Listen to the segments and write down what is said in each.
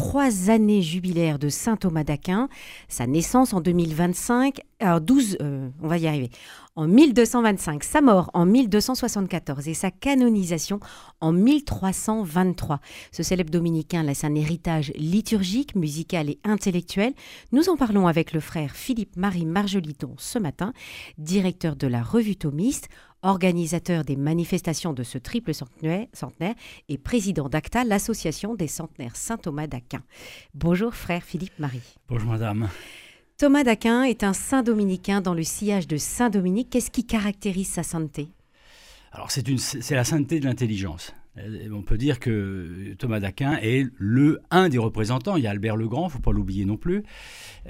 trois années jubilaires de saint Thomas d'Aquin, sa naissance en 2025, alors 12, euh, on va y arriver, en 1225, sa mort en 1274 et sa canonisation en 1323. Ce célèbre dominicain laisse un héritage liturgique, musical et intellectuel. Nous en parlons avec le frère Philippe-Marie Marjoliton ce matin, directeur de la revue thomiste, organisateur des manifestations de ce triple centenaire, et président d'ACTA, l'association des centenaires Saint-Thomas d'Aquin. Bonjour frère Philippe-Marie. Bonjour madame. Thomas d'Aquin est un saint dominicain dans le sillage de Saint Dominique. Qu'est-ce qui caractérise sa sainteté? Alors c'est la sainteté de l'intelligence. Euh, on peut dire que Thomas d'Aquin est le un des représentants. Il y a Albert le Grand, faut pas l'oublier non plus,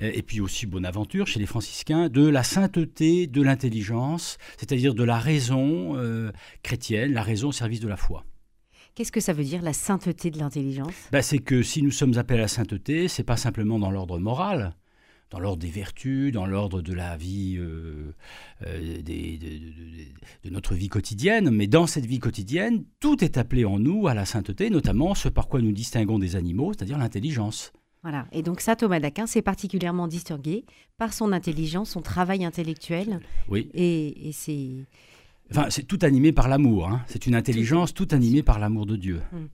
euh, et puis aussi Bonaventure chez les franciscains, de la sainteté de l'intelligence, c'est-à-dire de la raison euh, chrétienne, la raison au service de la foi. Qu'est-ce que ça veut dire la sainteté de l'intelligence? Ben, C'est que si nous sommes appelés à la sainteté, c'est pas simplement dans l'ordre moral, dans l'ordre des vertus, dans l'ordre de la vie, euh, euh, de, notre vie quotidienne. Mais dans cette vie quotidienne, tout est appelé en nous à la sainteté, notamment ce par quoi nous distinguons des animaux, c'est-à-dire l'intelligence. Voilà. Et donc saint Thomas d'Aquin s'est particulièrement distingué par son intelligence, son travail intellectuel. Oui. Et, et c'est Enfin, c'est tout animé par l'amour. Hein. C'est une intelligence tout animée par l'amour de Dieu. Hum.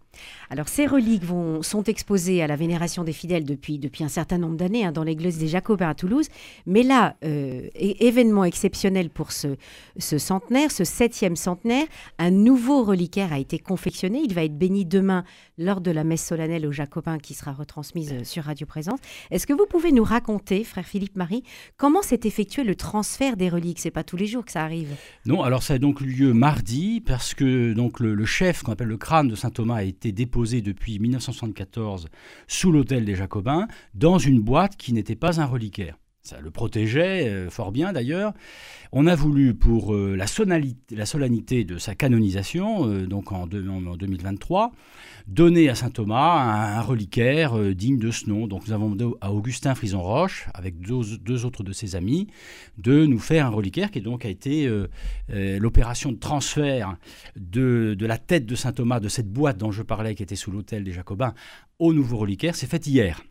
Alors, ces reliques vont, sont exposées à la vénération des fidèles depuis, depuis un certain nombre d'années hein, dans l'église des Jacobins à Toulouse. Mais là, euh, événement exceptionnel pour ce, ce centenaire, ce septième centenaire, un nouveau reliquaire a été confectionné. Il va être béni demain lors de la messe solennelle aux Jacobins qui sera retransmise euh, sur Radio Présence. Est-ce que vous pouvez nous raconter, frère Philippe Marie, comment s'est effectué le transfert des reliques? C'est pas tous les jours que ça arrive. Non, alors ça a lieu mardi parce que le, le chef qu'on appelle le crâne de saint Thomas a été déposé depuis 1974 sous l'hôtel des Jacobins dans une boîte qui n'était pas un reliquaire. Ça le protégeait euh, fort bien d'ailleurs. On a voulu, pour euh, la, solennité de sa canonisation, euh, donc en, 2023, donner à saint Thomas un, reliquaire digne de ce nom. Donc nous avons demandé à Augustin Frison-Roche, avec deux, autres de ses amis, de nous faire un reliquaire qui donc a été l'opération de transfert de, de, la tête de saint Thomas, de cette boîte dont je parlais, qui était sous l'hôtel des Jacobins, au nouveau reliquaire. C'est fait hier.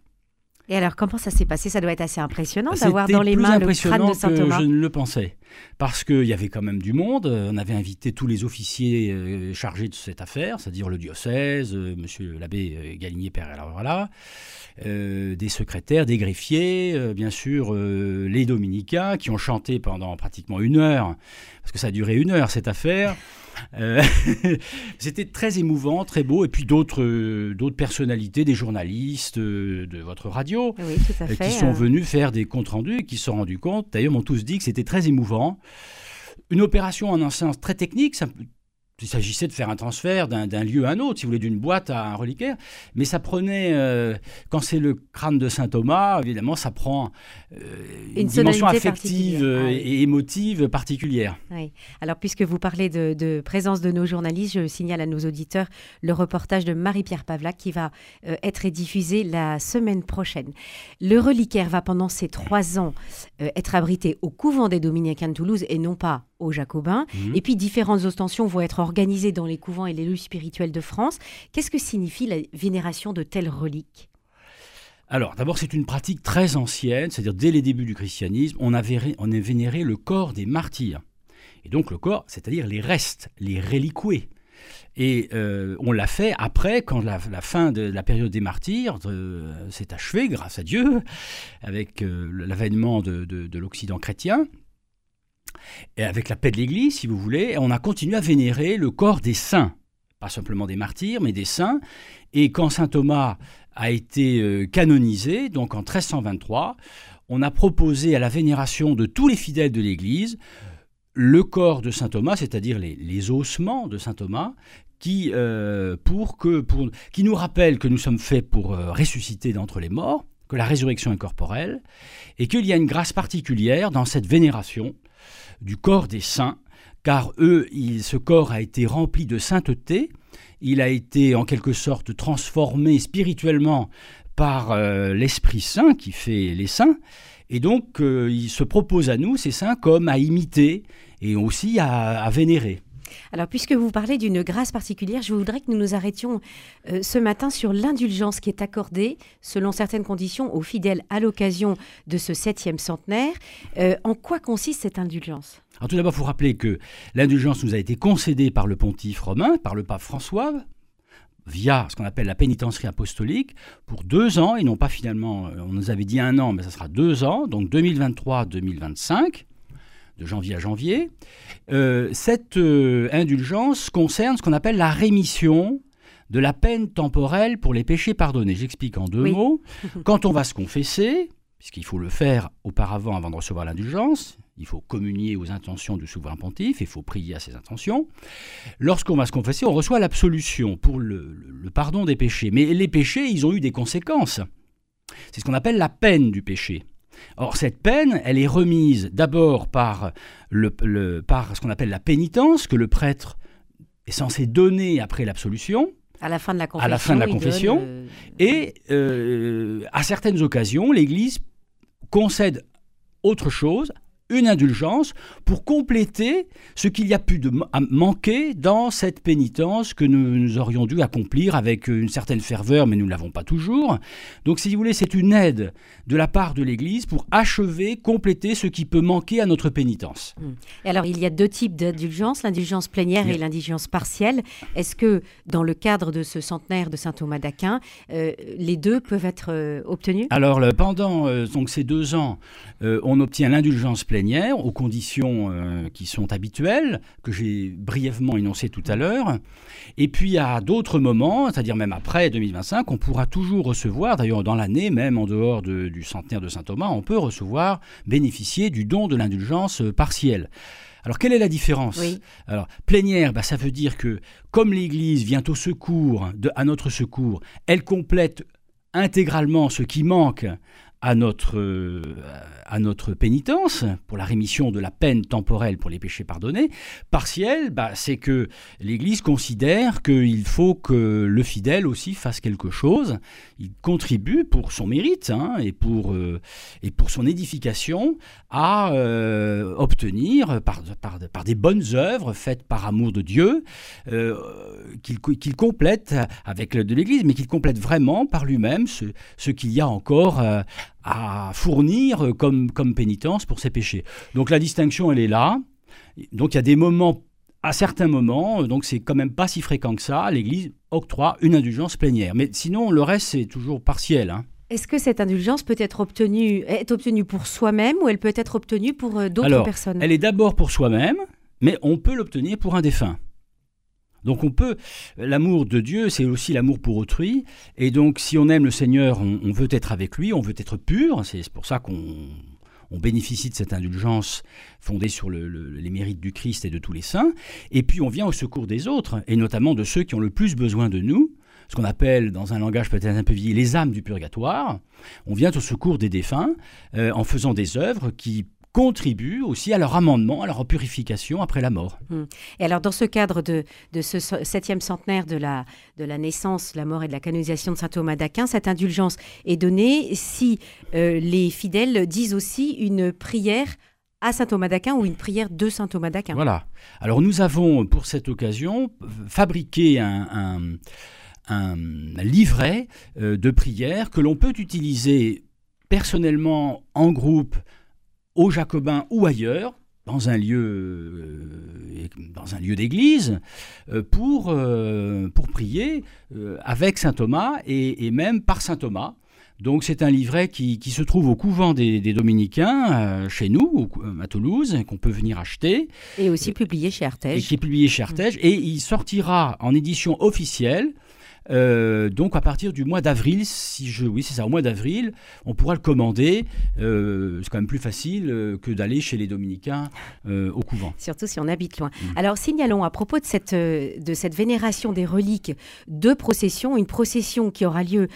Et alors, comment ça s'est passé? Ça doit être assez impressionnant d'avoir dans les mains le crâne de Saint Thomas. Que je ne le pensais. Parce qu'il y avait quand même du monde. On avait invité tous les officiers euh, chargés de cette affaire, c'est-à-dire le diocèse, euh, monsieur l'abbé euh, Galigné Père, voilà, des secrétaires, des greffiers, bien sûr, les dominicains qui ont chanté pendant pratiquement une heure, parce que ça a duré une heure cette affaire. Euh, c'était très émouvant, très beau. Et puis d'autres, euh, d'autres personnalités, des journalistes euh, de votre radio, qui sont venus faire des comptes rendus et qui se sont rendus compte, d'ailleurs, m'ont tous dit que c'était très émouvant. Une opération en un sens très technique, il s'agissait de faire un transfert d'un lieu à un autre, si vous voulez, d'une boîte à un reliquaire. Mais ça prenait, euh, quand c'est le crâne de saint Thomas, évidemment, ça prend euh, une, dimension affective euh, ah et émotive particulière. Oui. Alors, puisque vous parlez de, présence de nos journalistes, je signale à nos auditeurs le reportage de Marie-Pierre Pavlac qui va être diffusé la semaine prochaine. Le reliquaire va pendant ces trois ans être abrité au couvent des Dominicains de Toulouse et non pas aux Jacobins. Mhm. Et puis différentes ostensions vont être organisées dans les couvents et les lieux spirituels de France. Qu'est-ce que signifie la vénération de telles reliques? Alors, d'abord, c'est une pratique très ancienne, c'est-à-dire dès les débuts du christianisme, on a, on a vénéré le corps des martyrs. Et donc le corps, c'est-à-dire les restes, les reliqués. Et euh, on l'a fait après, quand la, fin de la période des martyrs euh, s'est achevée, grâce à Dieu, avec euh, l'avènement de l'Occident chrétien et avec la paix de l'Église, si vous voulez, on a continué à vénérer le corps des saints, pas simplement des martyrs, mais des saints. Et quand saint Thomas a été euh, canonisé, donc en 1323, on a proposé à la vénération de tous les fidèles de l'Église le corps de saint Thomas, c'est-à-dire les, ossements de saint Thomas, qui, euh, qui nous rappellent que nous sommes faits pour euh, ressusciter d'entre les morts, que la résurrection est corporelle, et qu'il y a une grâce particulière dans cette vénération du corps des saints, car eux, ce corps a été rempli de sainteté, il a été en quelque sorte transformé spirituellement par euh, l'Esprit Saint qui fait les saints, et donc euh, il se propose à nous, ces saints, comme à imiter et aussi à, vénérer. Alors, puisque vous parlez d'une grâce particulière, je voudrais que nous nous arrêtions euh, ce matin sur l'indulgence qui est accordée, selon certaines conditions, aux fidèles à l'occasion de ce septième centenaire. Euh, en quoi consiste cette indulgence? Alors tout d'abord, il faut rappeler que l'indulgence nous a été concédée par le pontife romain, par le pape François, via ce qu'on appelle la pénitencerie apostolique pour deux ans, et non pas finalement, euh, on nous avait dit un an, mais ça sera deux ans, donc 2023-2025, de janvier à janvier. Euh, cette euh, indulgence concerne ce qu'on appelle la rémission de la peine temporelle pour les péchés pardonnés. J'explique en deux mots. Quand on va se confesser, puisqu'il faut le faire auparavant avant de recevoir l'indulgence, il faut communier aux intentions du souverain pontife, il faut prier à ses intentions. Lorsqu'on va se confesser, on reçoit l'absolution pour le, pardon des péchés. Mais les péchés, ils ont eu des conséquences. C'est ce qu'on appelle la peine du péché. Or, cette peine, elle est remise d'abord par, par ce qu'on appelle la pénitence, que le prêtre est censé donner après l'absolution. À la fin de la confession. À la fin de la confession. Et euh, à certaines occasions, l'Église concède autre chose une indulgence pour compléter ce qu'il y a pu de manquer dans cette pénitence que nous, aurions dû accomplir avec une certaine ferveur, mais nous ne l'avons pas toujours. Donc, si vous voulez, c'est une aide de la part de l'Église pour achever, compléter ce qui peut manquer à notre pénitence. Et alors, il y a deux types d'indulgence, l'indulgence plénière et l'indulgence partielle. Est-ce que, dans le cadre de ce centenaire de saint Thomas d'Aquin, euh, les deux peuvent être euh, obtenus? Alors, pendant euh, donc, ces deux ans, on obtient l'indulgence plénière aux conditions euh, qui sont habituelles, que j'ai brièvement énoncées tout à l'heure. Et puis à d'autres moments, c'est-à-dire même après 2025, on pourra toujours recevoir, d'ailleurs dans l'année, même en dehors du centenaire de Saint Thomas, on peut recevoir, bénéficier du don de l'indulgence euh, partielle. Alors, quelle est la différence? Alors, plénière, bah, ça veut dire que comme l'Église vient au secours, de, à notre secours, elle complète intégralement ce qui manque à notre, euh, à notre pénitence, pour la rémission de la peine temporelle pour les péchés pardonnés. Partiel, bah, c'est que l'Église considère qu'il faut que le fidèle aussi fasse quelque chose. Il contribue pour son mérite hein, et, pour, euh, et pour son édification à euh, obtenir, par, par, des bonnes œuvres faites par amour de Dieu, qu'il complète avec de l'Église, mais qu'il complète vraiment par lui-même ce, ce qu'il y a encore à fournir comme, comme pénitence pour ses péchés. Donc la distinction, elle est là. Donc il y a des moments, à certains moments, donc c'est quand même pas si fréquent que ça, l'Église octroie une indulgence plénière. Mais sinon, le reste, c'est toujours partiel. Hein. Est-ce que cette indulgence peut être obtenue, est obtenue pour soi-même ou elle peut être obtenue pour euh, d'autres personnes? Elle est d'abord pour soi-même, mais on peut l'obtenir pour un défunt. Donc on peut, l'amour de Dieu, c'est aussi l'amour pour autrui. Et donc si on aime le Seigneur, on, veut être avec lui, on veut être pur. C'est pour ça qu'on bénéficie de cette indulgence fondée sur les mérites du Christ et de tous les saints. Et puis on vient au secours des autres, et notamment de ceux qui ont le plus besoin de nous ce qu'on appelle, dans un langage peut-être un peu vieilli, les âmes du purgatoire. On vient au secours des défunts euh, en faisant des œuvres qui contribuent aussi à leur amendement, à leur purification après la mort. Hum. Et alors, dans ce cadre de, ce septième centenaire de la, de la naissance, la mort et de la canonisation de saint Thomas d'Aquin, cette indulgence est donnée si euh, les fidèles disent aussi une prière à saint Thomas d'Aquin ou une prière de saint Thomas d'Aquin. Voilà. Alors, nous avons pour cette occasion fabriqué un, un, livret euh, de prières que l'on peut utiliser personnellement en groupe aux Jacobins ou ailleurs, dans un lieu, euh, dans un lieu d'église, euh, pour, euh, pour prier avec saint Thomas et, même par saint Thomas. Donc c'est un livret qui, se trouve au couvent des, Dominicains, chez nous, à Toulouse, qu'on peut venir acheter. Et aussi publié chez Artege. Et qui est publié chez Artege. Et il sortira en édition officielle euh, donc à partir du mois d'avril, si je, oui c'est ça, au mois d'avril, on pourra le commander. Euh, c'est quand même plus facile euh, que d'aller chez les dominicains au couvent. Surtout si on habite loin. Mm. Alors signalons à propos de cette, de cette vénération des reliques, deux processions. Une procession qui aura lieu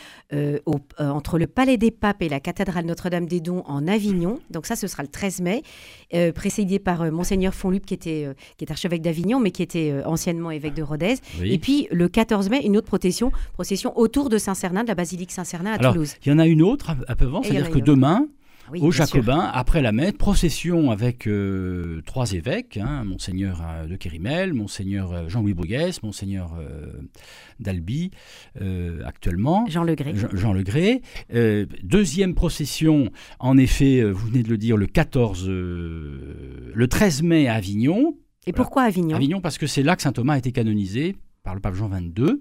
entre le Palais des Papes et la cathédrale Notre-Dame des Dons en Avignon. Donc ça, ce sera le 13 mai, précédé par monseigneur Fonlup qui était qui est archevêque d'Avignon, mais qui était anciennement évêque de Rodez. Et puis le 14 mai, une autre procession procession, autour de Saint-Cernin, de la basilique Saint-Cernin à Toulouse. Il y en a une autre à Peuvent, c'est-à-dire que demain, Oui, aux sûr. Jacobins après la messe, procession avec euh, trois évêques, hein, Monseigneur euh, de Kérimel, Monseigneur euh, Jean-Louis Bruguès, Monseigneur euh, d'Albi actuellement. Jean Legré. Jean, Jean Legré. Deuxième procession, en effet, vous venez de le dire, le 14, euh, le 13 mai à Avignon. Et pourquoi Avignon? Avignon parce que c'est là que saint Thomas a été canonisé par le pape Jean XXII.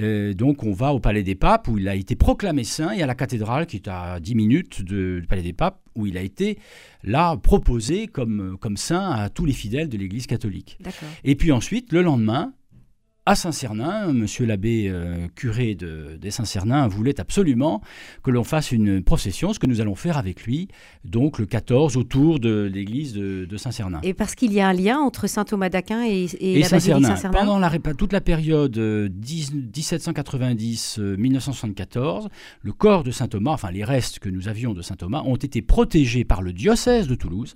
Euh, donc on va au Palais des Papes où il a été proclamé saint et à la cathédrale qui est à 10 minutes de- du Palais des Papes où il a été là proposé comme, comme saint à tous les fidèles de l'Église catholique. Et puis ensuite, le lendemain, à Saint-Cernin, monsieur l'abbé euh, curé de, des Saint-Cernin voulait absolument que l'on fasse une procession, ce que nous allons faire avec lui, donc le 14 autour de l'église de, de Saint-Cernin. Et parce qu'il y a un lien entre saint Thomas d'Aquin et, et, Et la Saint-Cernin, Saint-Cernin pendant la, toute la période euh, 10 1790-1974, le corps de Saint Thomas, enfin les restes que nous avions de Saint Thomas, ont été protégés par le diocèse de Toulouse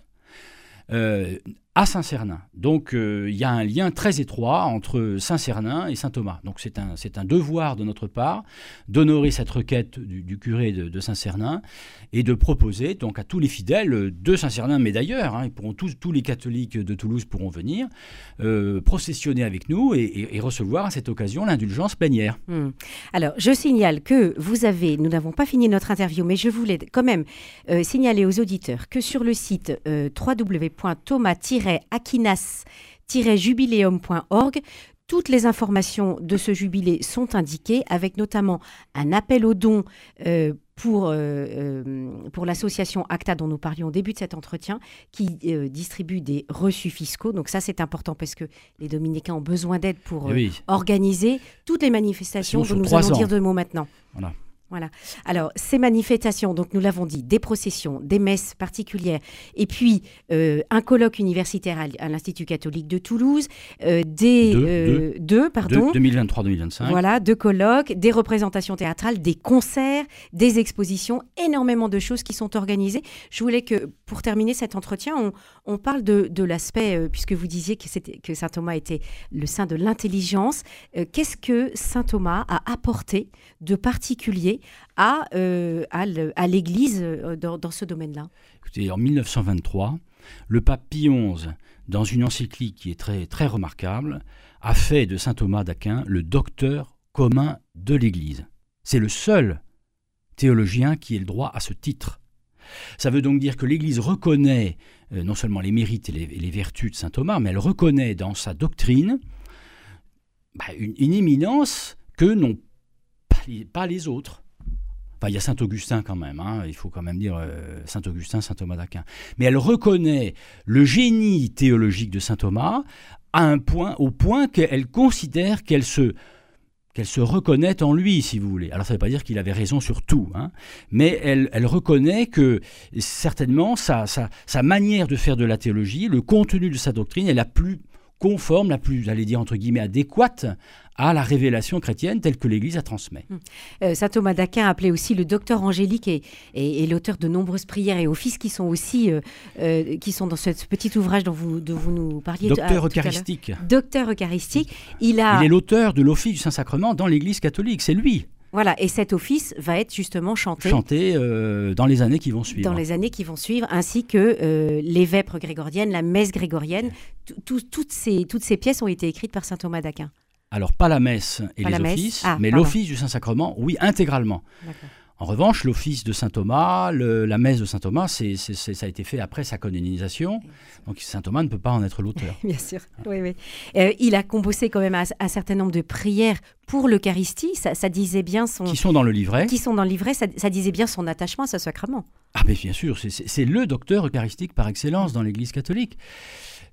euh, à Saint-Cernin. Donc euh, il y a un lien très étroit entre Saint-Cernin et Saint Thomas. Donc c'est un, c'est un devoir de notre part d'honorer cette requête du, curé de, Saint-Cernin et de proposer donc à tous les fidèles de Saint-Cernin, mais d'ailleurs, hein, ils pourront tous, tous les catholiques de Toulouse pourront venir euh, processionner avec nous et, recevoir à cette occasion l'indulgence plénière. Hmm. Alors, je signale que vous avez, nous n'avons pas fini notre interview, mais je voulais quand même euh, signaler aux auditeurs que sur le site euh, www.thomas-aquinas-jubileum.org, toutes les informations de ce jubilé sont indiquées, avec notamment un appel aux dons euh, pour, euh, euh, pour l'association ACTA dont nous parlions au début de cet entretien, qui euh, distribue des reçus fiscaux. Donc ça, c'est important parce que les dominicains ont besoin d'aide pour Eh euh, oui, organiser toutes les manifestations dont nous allons dire deux mots maintenant. Voilà. Voilà. Alors, ces manifestations, donc nous l'avons dit, des processions, des messes particulières, et puis euh, un colloque universitaire à, à l'Institut catholique de Toulouse, euh, des Deux, euh, deux, pardon, De- 2023-2025. voilà, deux colloques, des représentations théâtrales, des concerts, des expositions, énormément de choses qui sont organisées. Je voulais que, pour terminer cet entretien, on, on parle de, de l'aspect, euh, puisque vous disiez que, saint Thomas était le saint de l'intelligence. Qu'est-ce que saint Thomas a apporté de particulier à, euh, à l'Église euh, dans, ce domaine-là Écoutez, en 1923, le pape Pie XI, dans une encyclique qui est très, très remarquable, a fait de saint Thomas d'Aquin le docteur commun de l'Église. C'est le seul théologien qui ait le droit à ce titre. Ça veut donc dire que l'Église reconnaît euh, non seulement les mérites et les, vertus de saint Thomas, mais elle reconnaît dans sa doctrine bah, une, éminence que n'ont pas les autres. Enfin, il y a Saint Augustin quand même, hein, il faut quand même dire euh, Saint Augustin, Saint Thomas d'Aquin. Mais elle reconnaît le génie théologique de Saint Thomas à un point, au point qu'elle considère qu'elle se, qu'elle se reconnaît en lui, si vous voulez. Alors ça ne veut pas dire qu'il avait raison sur tout, hein, mais elle, elle reconnaît que certainement sa, sa, sa manière de faire de la théologie, le contenu de sa doctrine est la plus conforme, la plus, j'allais dire entre guillemets, adéquate à la révélation chrétienne telle que l'Église a transmet. Euh, Saint Thomas d'Aquin, appelé aussi le docteur angélique, et, et- et l'auteur de nombreuses prières et offices qui sont aussi euh, euh, qui sont dans ce, ce petit ouvrage dont vous, dont vous nous parliez. Docteur à eucharistique. Docteur eucharistique. Il a Il est l'auteur de l'office du Saint-Sacrement dans l'Église catholique. C'est lui, voilà, et cet office va être justement chanté. chanté euh, dans les années qui vont suivre. Dans les années qui vont suivre, ainsi que euh, les vêpres grégoriennes, la messe grégorienne, Tout- tout- toutes, ces, toutes ces pièces ont été écrites par saint Thomas d'Aquin. Alors, pas la messe et Pas les offices, Ah, mais l'office du Saint-Sacrement, oui, intégralement. D'accord. En revanche, l'office de Saint Thomas, le- la messe de Saint Thomas, c'est, ça a été fait après sa canonisation. Donc Saint Thomas ne peut pas en être l'auteur. Bien sûr, oui, oui. Euh, il a composé quand même un, un certain nombre de prières pour l'Eucharistie. Ça, ça disait bien son. Qui sont dans le livret. qui sont dans le livret, ça, ça disait bien son attachement à ce sacrement. Ah, mais bien sûr, c'est le docteur eucharistique par excellence dans l'Église catholique.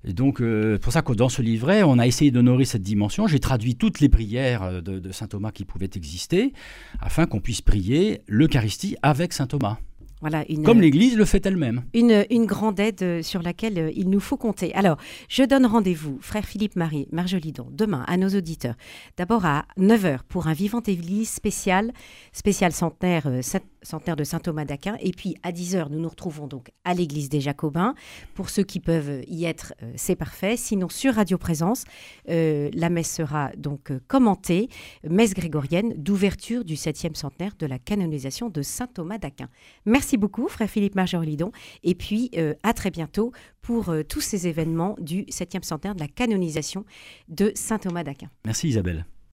Et donc, euh, pour ça que dans ce livret, on a essayé d'honorer cette dimension. J'ai traduit toutes les prières euh, de, de saint Thomas qui pouvaient exister, afin qu'on puisse prier l'Eucharistie avec saint Thomas, Voilà, une, comme l'Église le fait elle-même. une, une grande aide euh, sur laquelle euh, il nous faut compter. Alors, je donne rendez-vous, frère Philippe Marie, Marjolidon, demain à nos auditeurs. D'abord à 9h pour un Vivant Église spécial, spécial centenaire Saint- centenaire de saint Thomas d'Aquin. Et puis à 10h, nous nous retrouvons donc à l'église des Jacobins. Pour ceux qui peuvent y être, euh, c'est parfait. Sinon, sur Radio Présence, euh, la messe sera donc euh, commentée, messe grégorienne d'ouverture du 7e centenaire de la canonisation de saint Thomas d'Aquin. Merci beaucoup, frère Philippe Margerie-Lidon. Et puis à très bientôt pour tous ces événements du 7e centenaire de la canonisation de saint Thomas d'Aquin. Merci Isabelle.